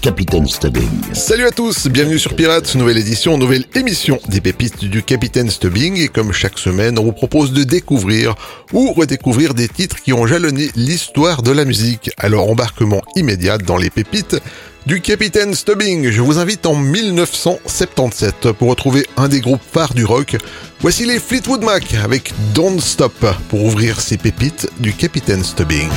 Capitaine Stubbing. Salut à tous, bienvenue sur Pirates, nouvelle édition, nouvelle émission des pépites du Capitaine Stubbing et comme chaque semaine, on vous propose de découvrir ou redécouvrir des titres qui ont jalonné l'histoire de la musique. Alors embarquement immédiat dans les pépites du Capitaine Stubbing. Je vous invite en 1977 pour retrouver un des groupes phares du rock. Voici les Fleetwood Mac avec Don't Stop pour ouvrir ces pépites du Capitaine Stubbing.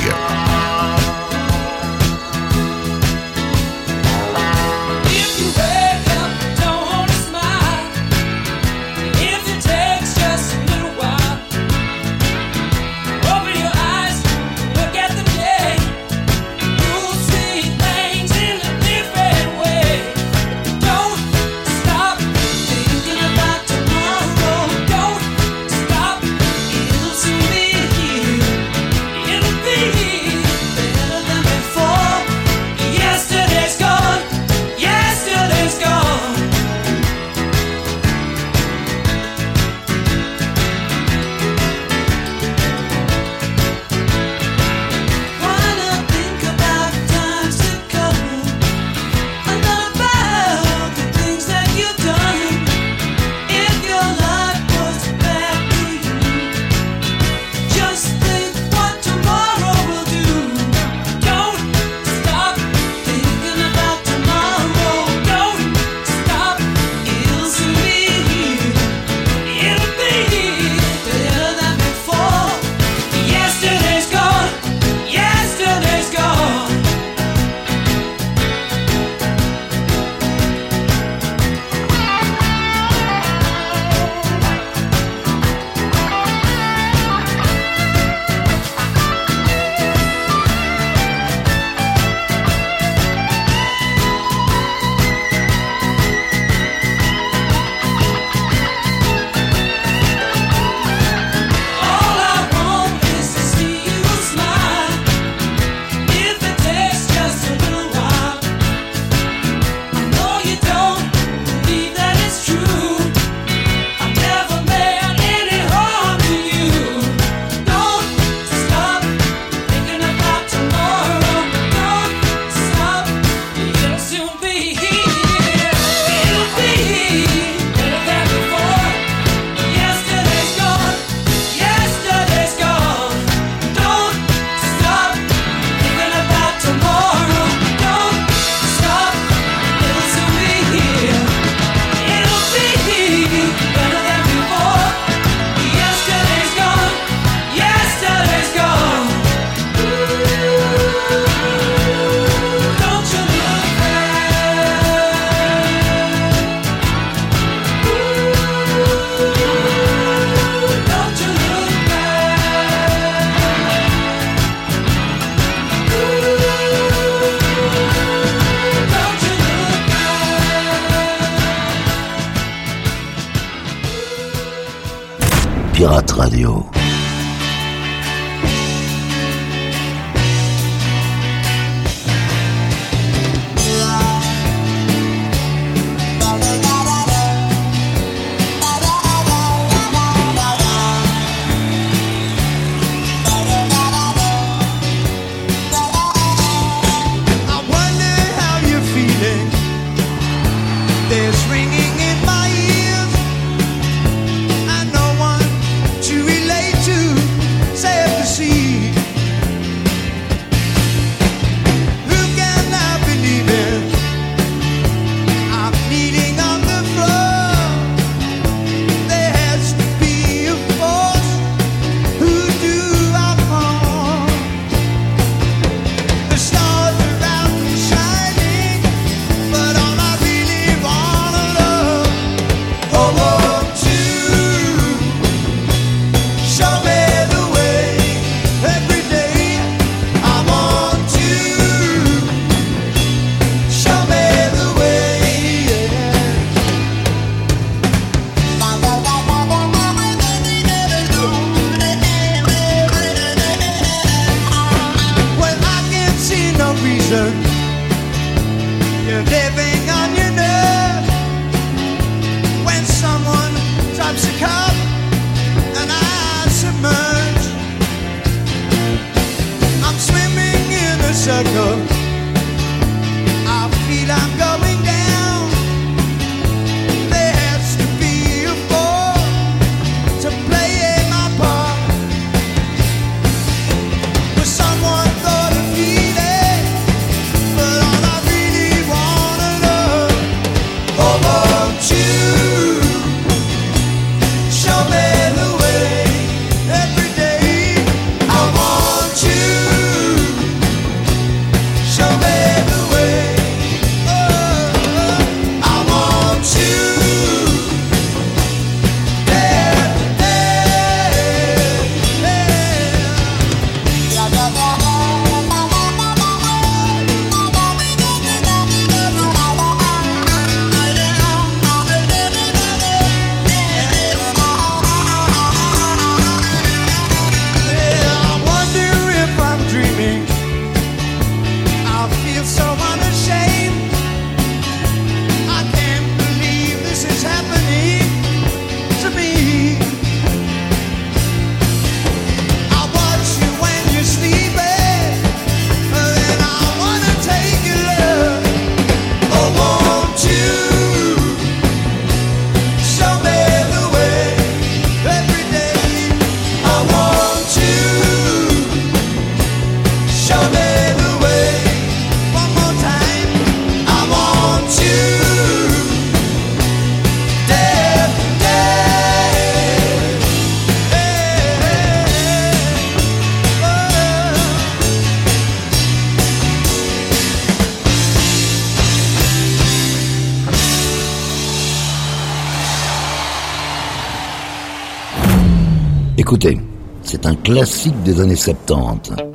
Écoutez, c'est un classique des années 70.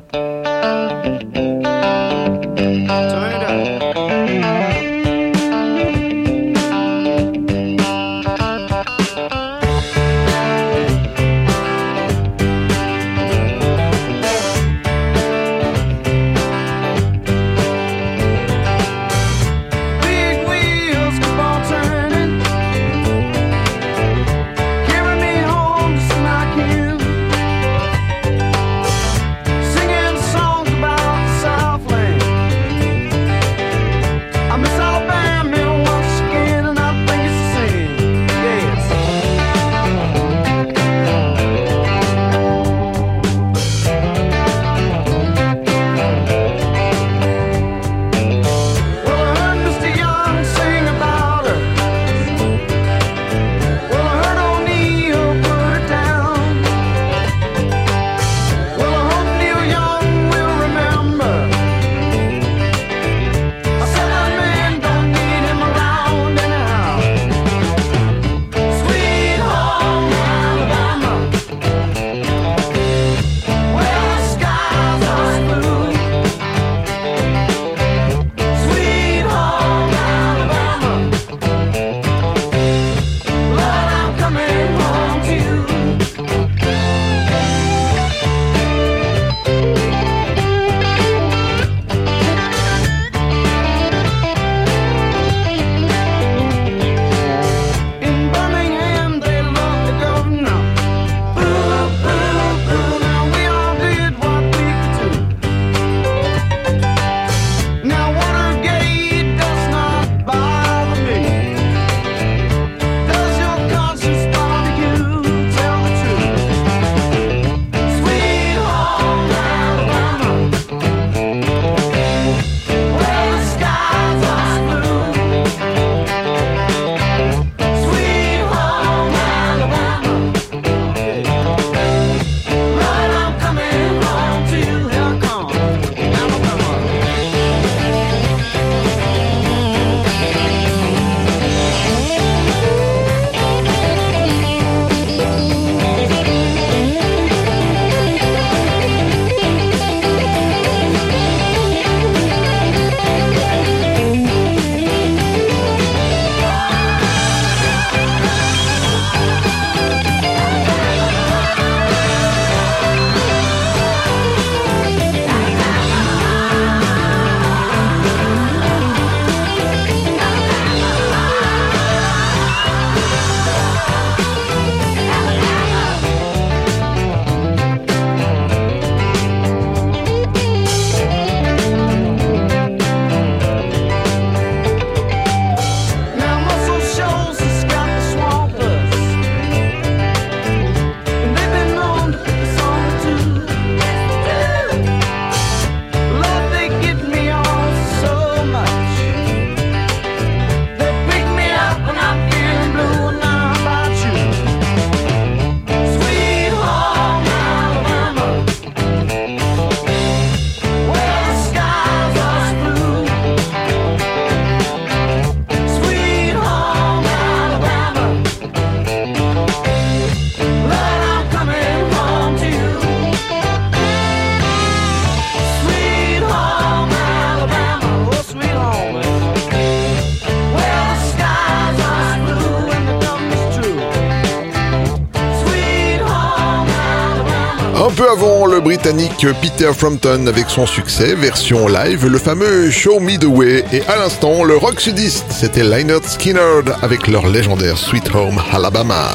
Peter Frampton avec son succès, version live, le fameux Show Me the Way et à l'instant le rock sudiste, c'était Lynyrd Skynyrd avec leur légendaire Sweet Home Alabama.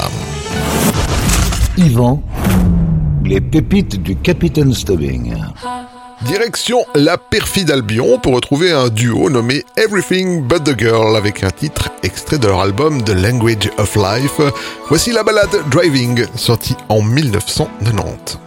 Yvan, les pépites du Capitaine Stubbing. Direction la perfide Albion pour retrouver un duo nommé Everything But the Girl avec un titre extrait de leur album The Language of Life. Voici la balade Driving sortie en 1990.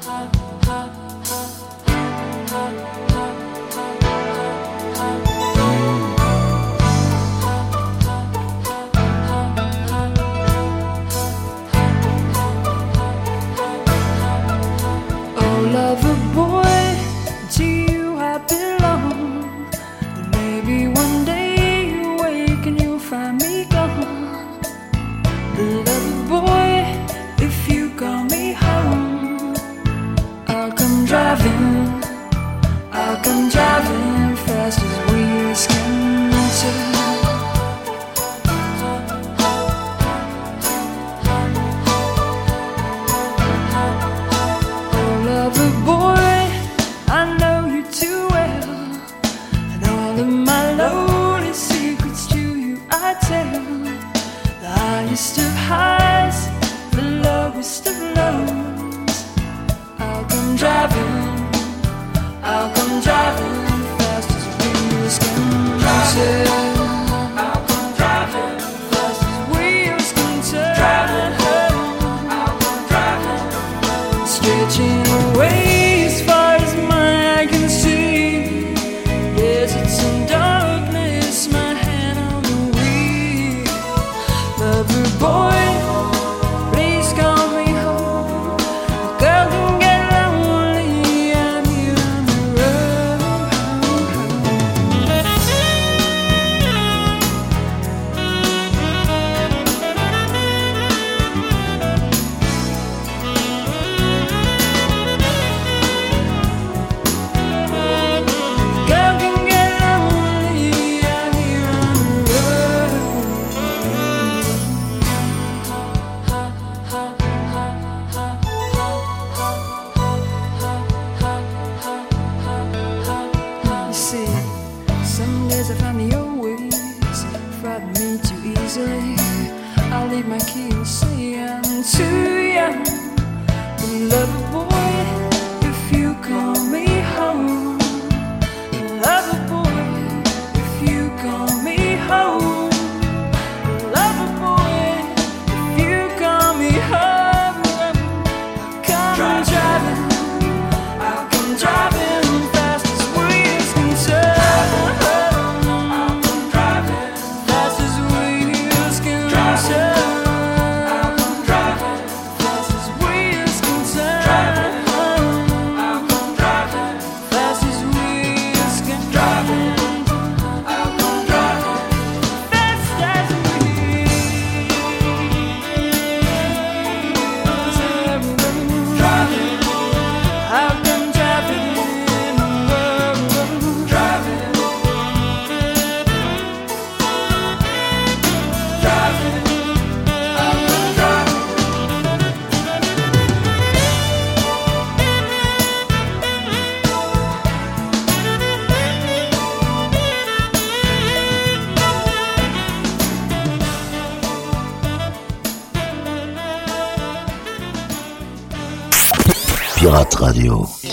Pirate Radio.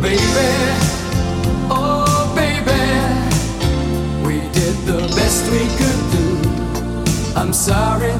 baby, oh baby, we did the best we could do. I'm sorry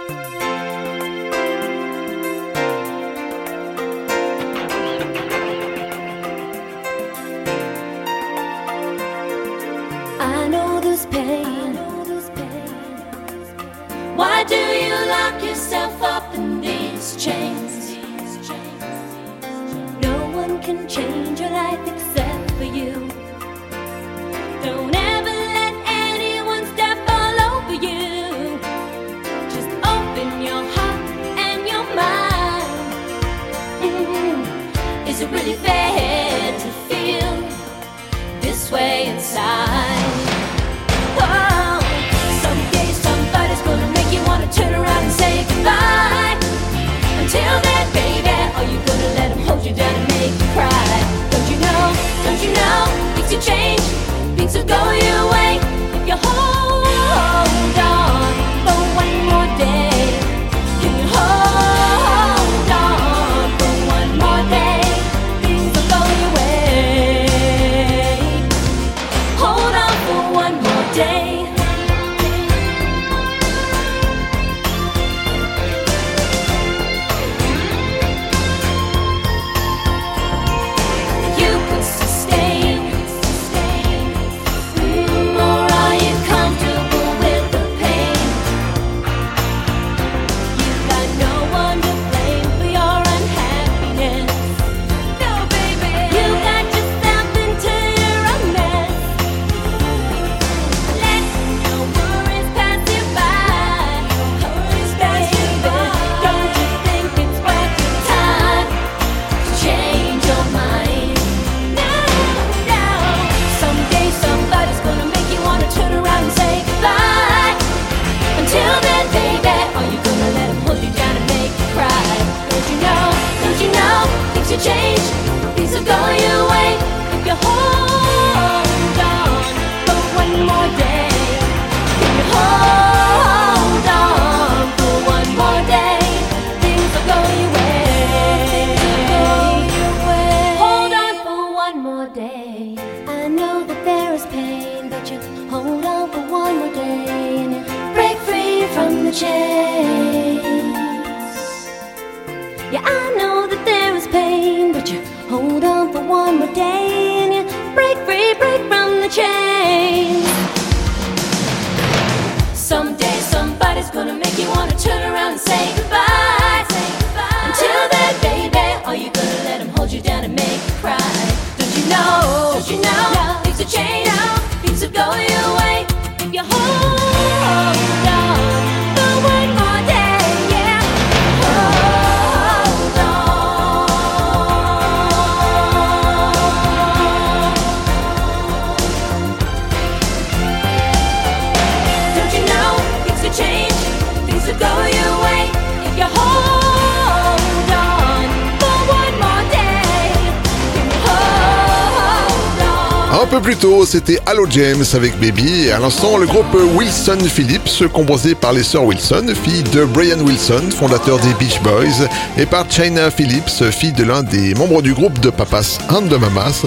C'était Hello James avec Baby et à l'instant le groupe Wilson Phillips composé par les sœurs Wilson, fille de Brian Wilson, fondateur des Beach Boys, et par China Phillips, fille de l'un des membres du groupe de Papas and de Mamas,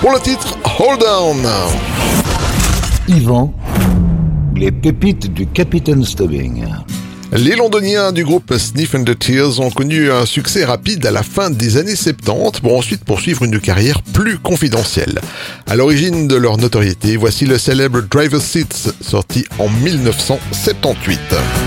pour le titre Hold On. Yvan, les pépites du Capitaine Stubbing. Les londoniens du groupe Sniff and the Tears ont connu un succès rapide à la fin des années 70 pour ensuite poursuivre une carrière plus confidentielle. À l'origine de leur notoriété, voici le célèbre Driver's Seats sorti en 1978.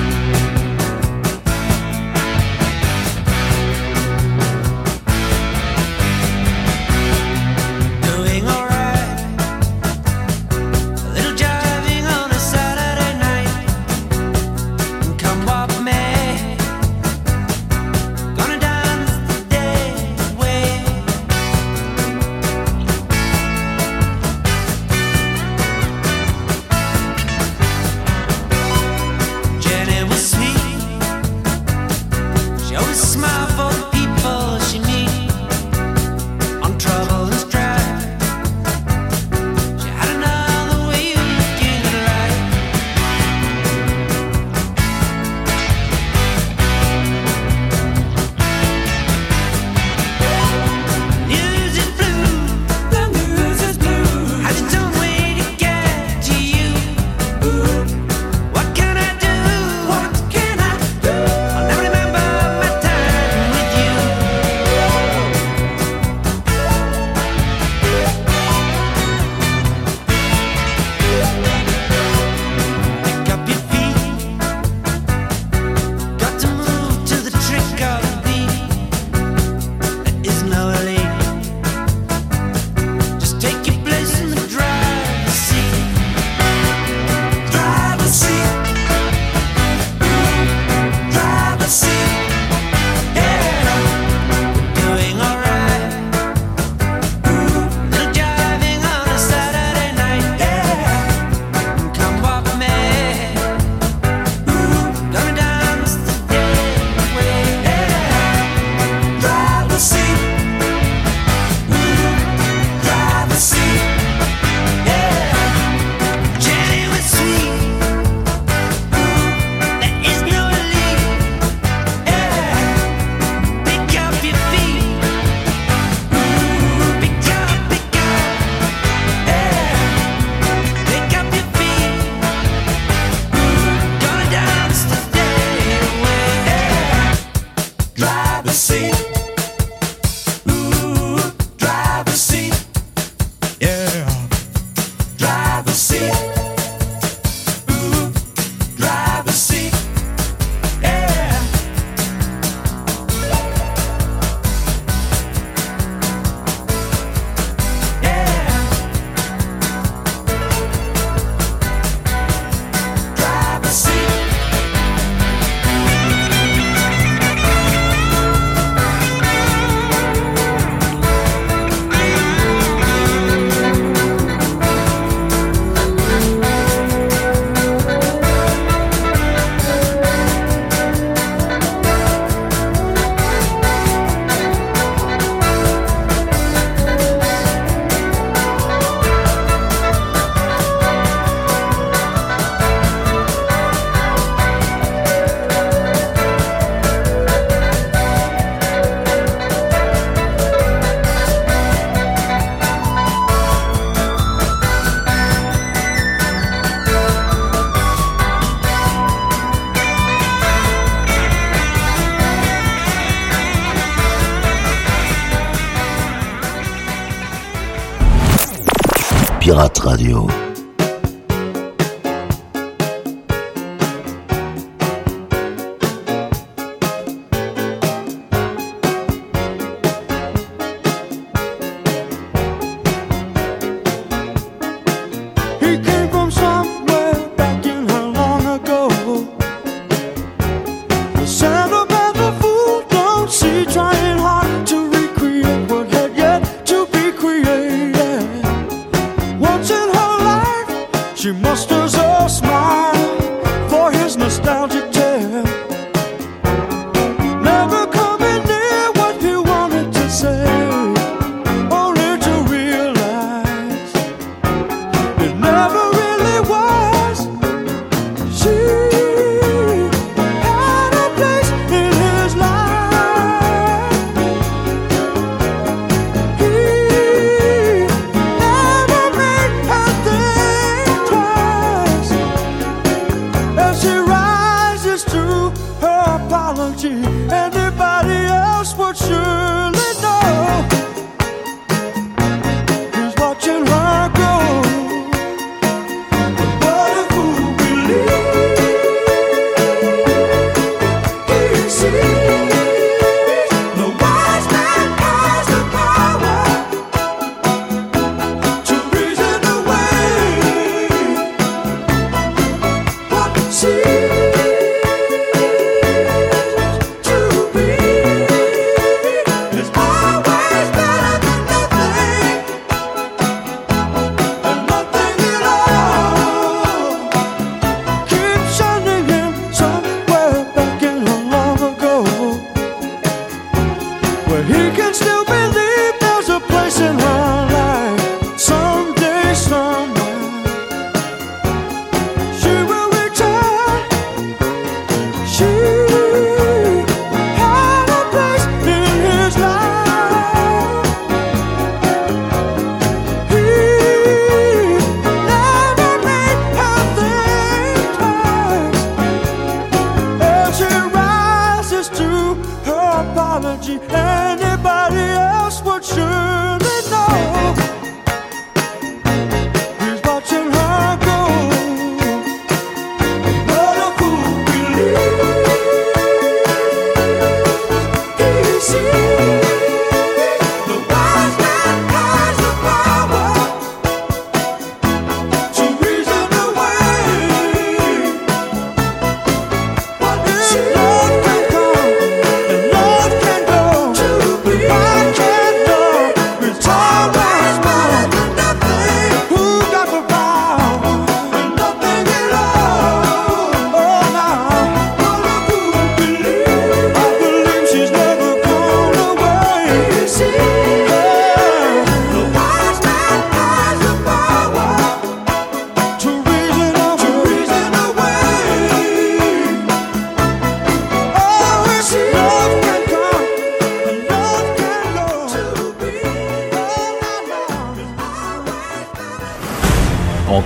Radio.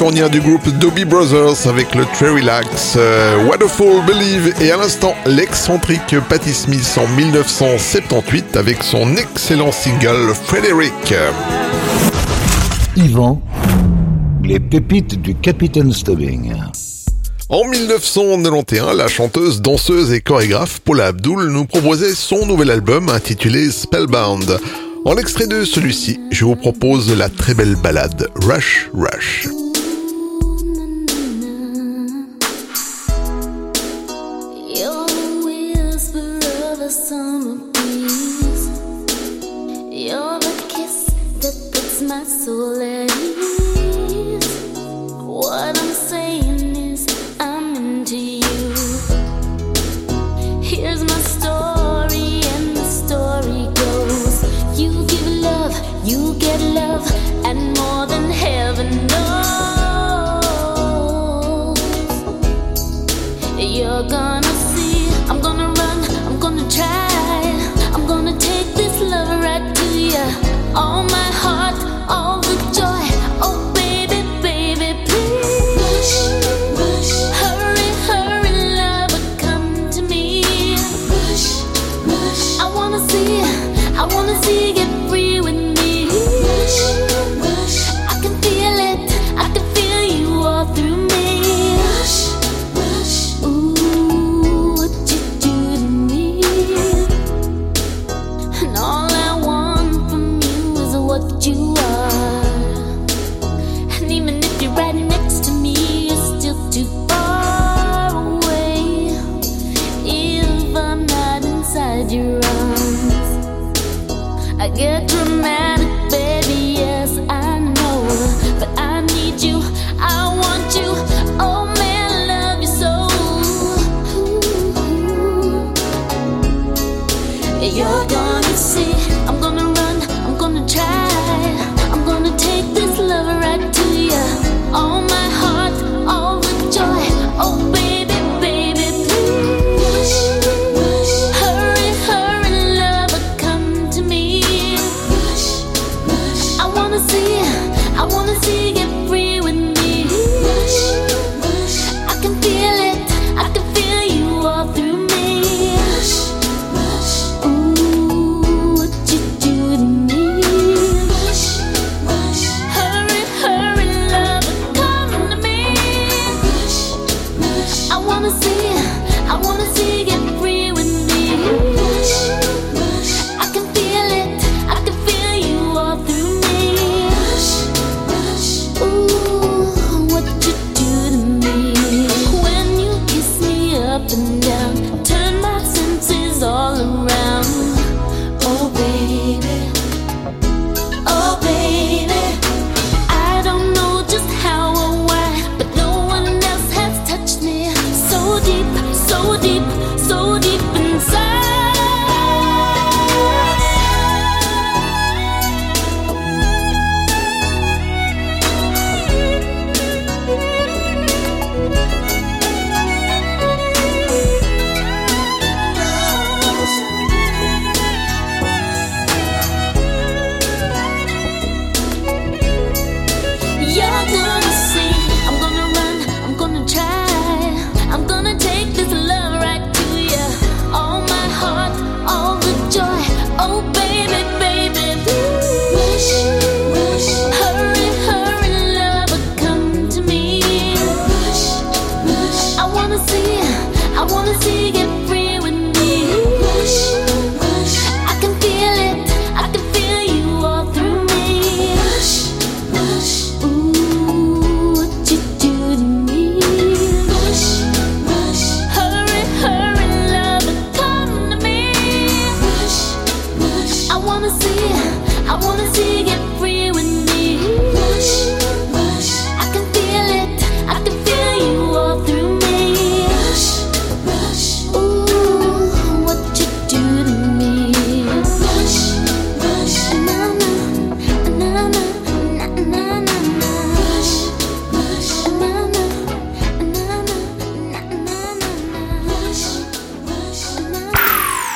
californien du groupe Dobby Brothers avec le Très Relax, Wonderful Believe et à l'instant l'excentrique Patti Smith en 1978 avec son excellent single Frederick. Yvan, les pépites du Capitaine Stubbing. En 1991, la chanteuse, danseuse et chorégraphe Paula Abdul nous proposait son nouvel album intitulé Spellbound. En extrait de celui-ci, je vous propose la très belle ballade Rush Rush.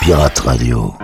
Pirate Radio.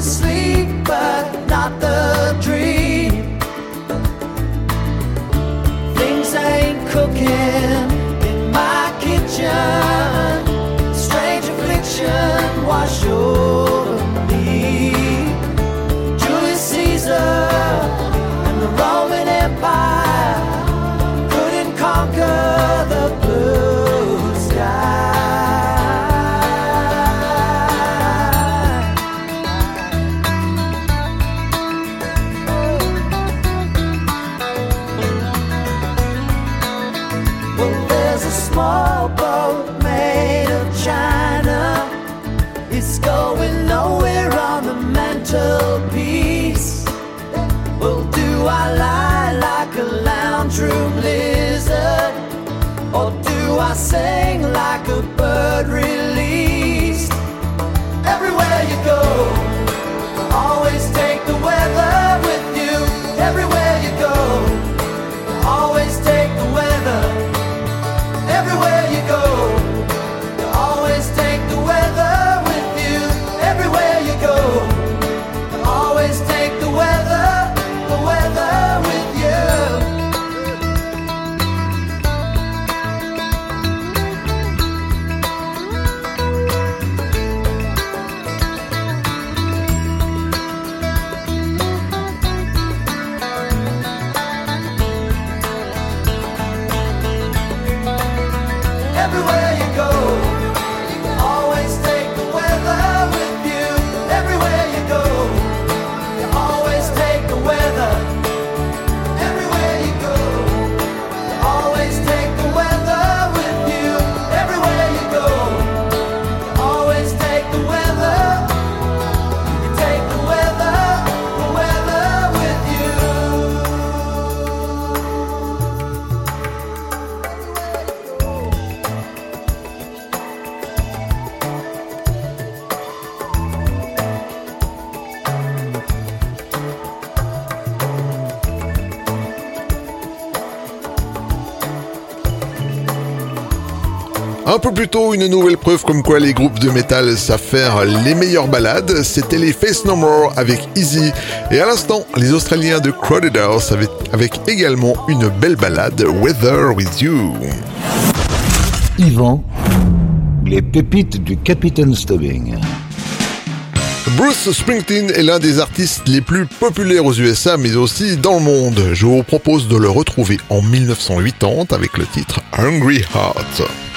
Sleep, but Sing like a bird released. Everywhere you go, always take the weather. Un peu plus tôt, une nouvelle preuve comme quoi les groupes de métal savent faire les meilleures balades. C'était les Face No More avec Easy. Et à l'instant, les Australiens de Crowded House avec, également une belle balade, Weather With You. Yvan, les pépites du Capitaine Stubbing. Bruce Springsteen est l'un des artistes les plus populaires aux USA mais aussi dans le monde. Je vous propose de le retrouver en 1980 avec le titre Hungry Heart.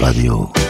Radio.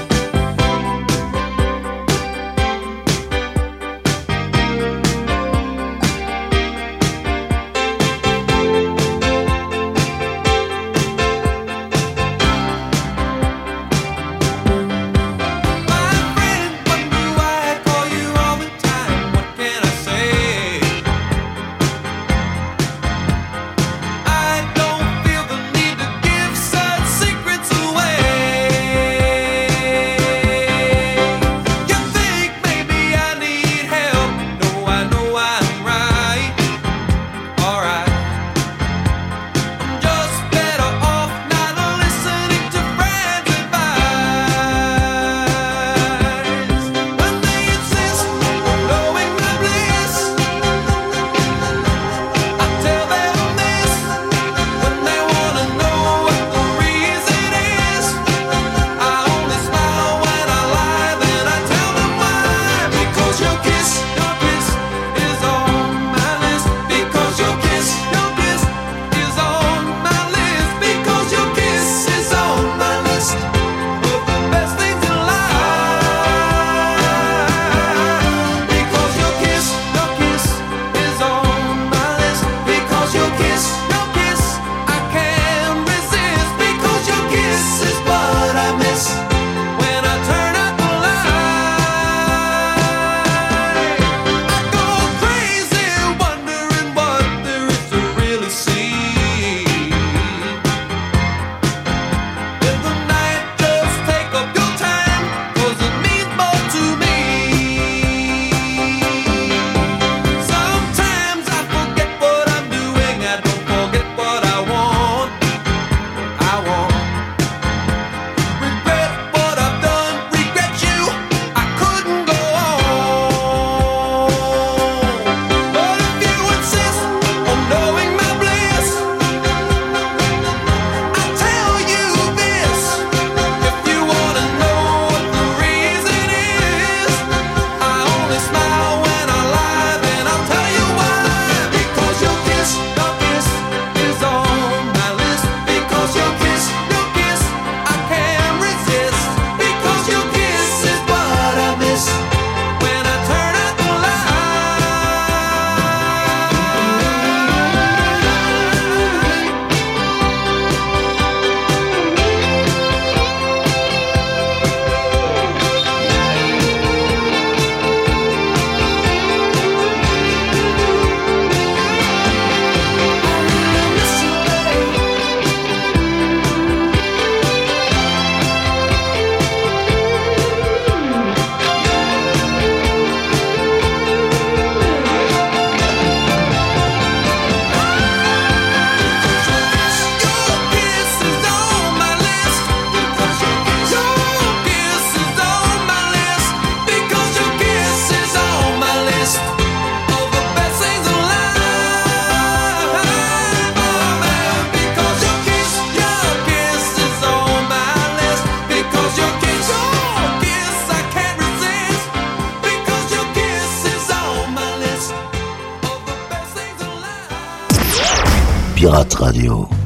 Pirate Radio.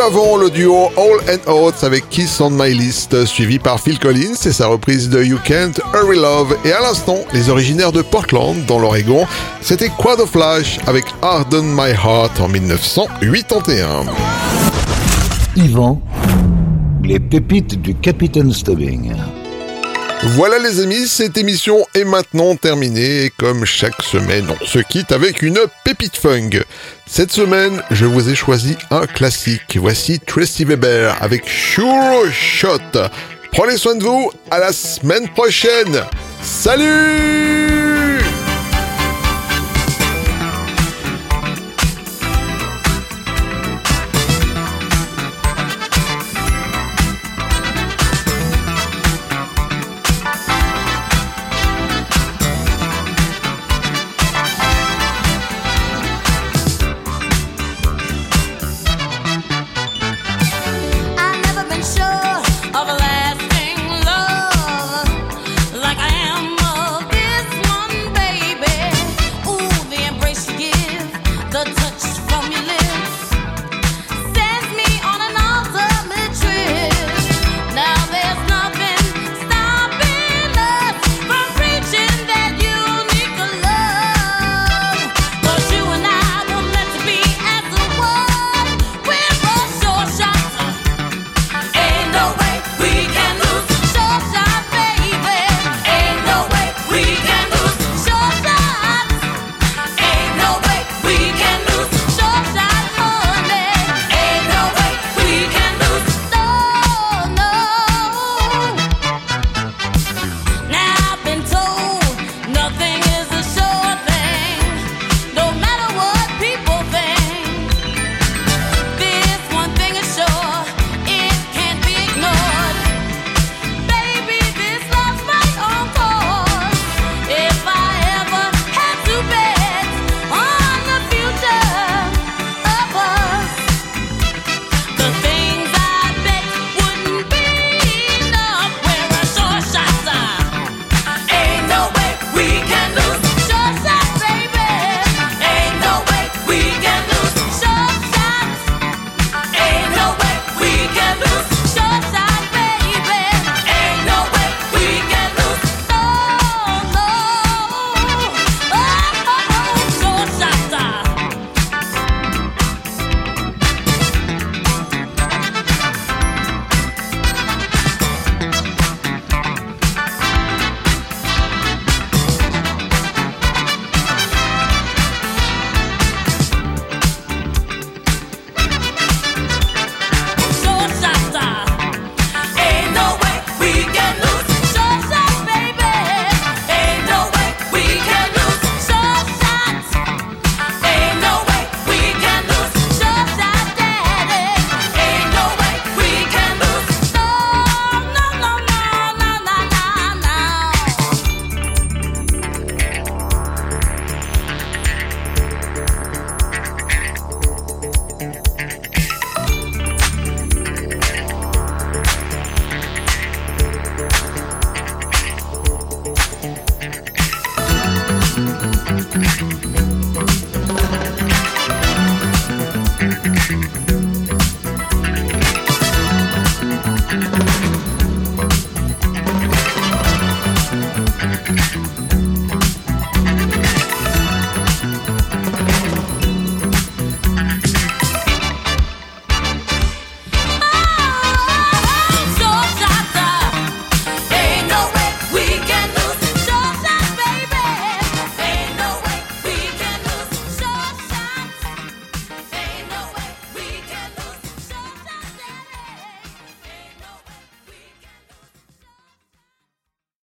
Peu avant, le duo All and Out avec Kiss on My List, suivi par Phil Collins et sa reprise de You Can't Hurry Love. Et à l'instant, les originaires de Portland, dans l'Oregon, c'était Quad of Flash avec Harden My Heart en 1981. Yvan, les pépites du Capitaine Stubbing. Voilà les amis, cette émission est maintenant terminée et comme chaque semaine, on se quitte avec une pépite funk. Cette semaine, je vous ai choisi un classique. Voici Tracy Weber avec Sure Shot. Prenez soin de vous, à la semaine prochaine. Salut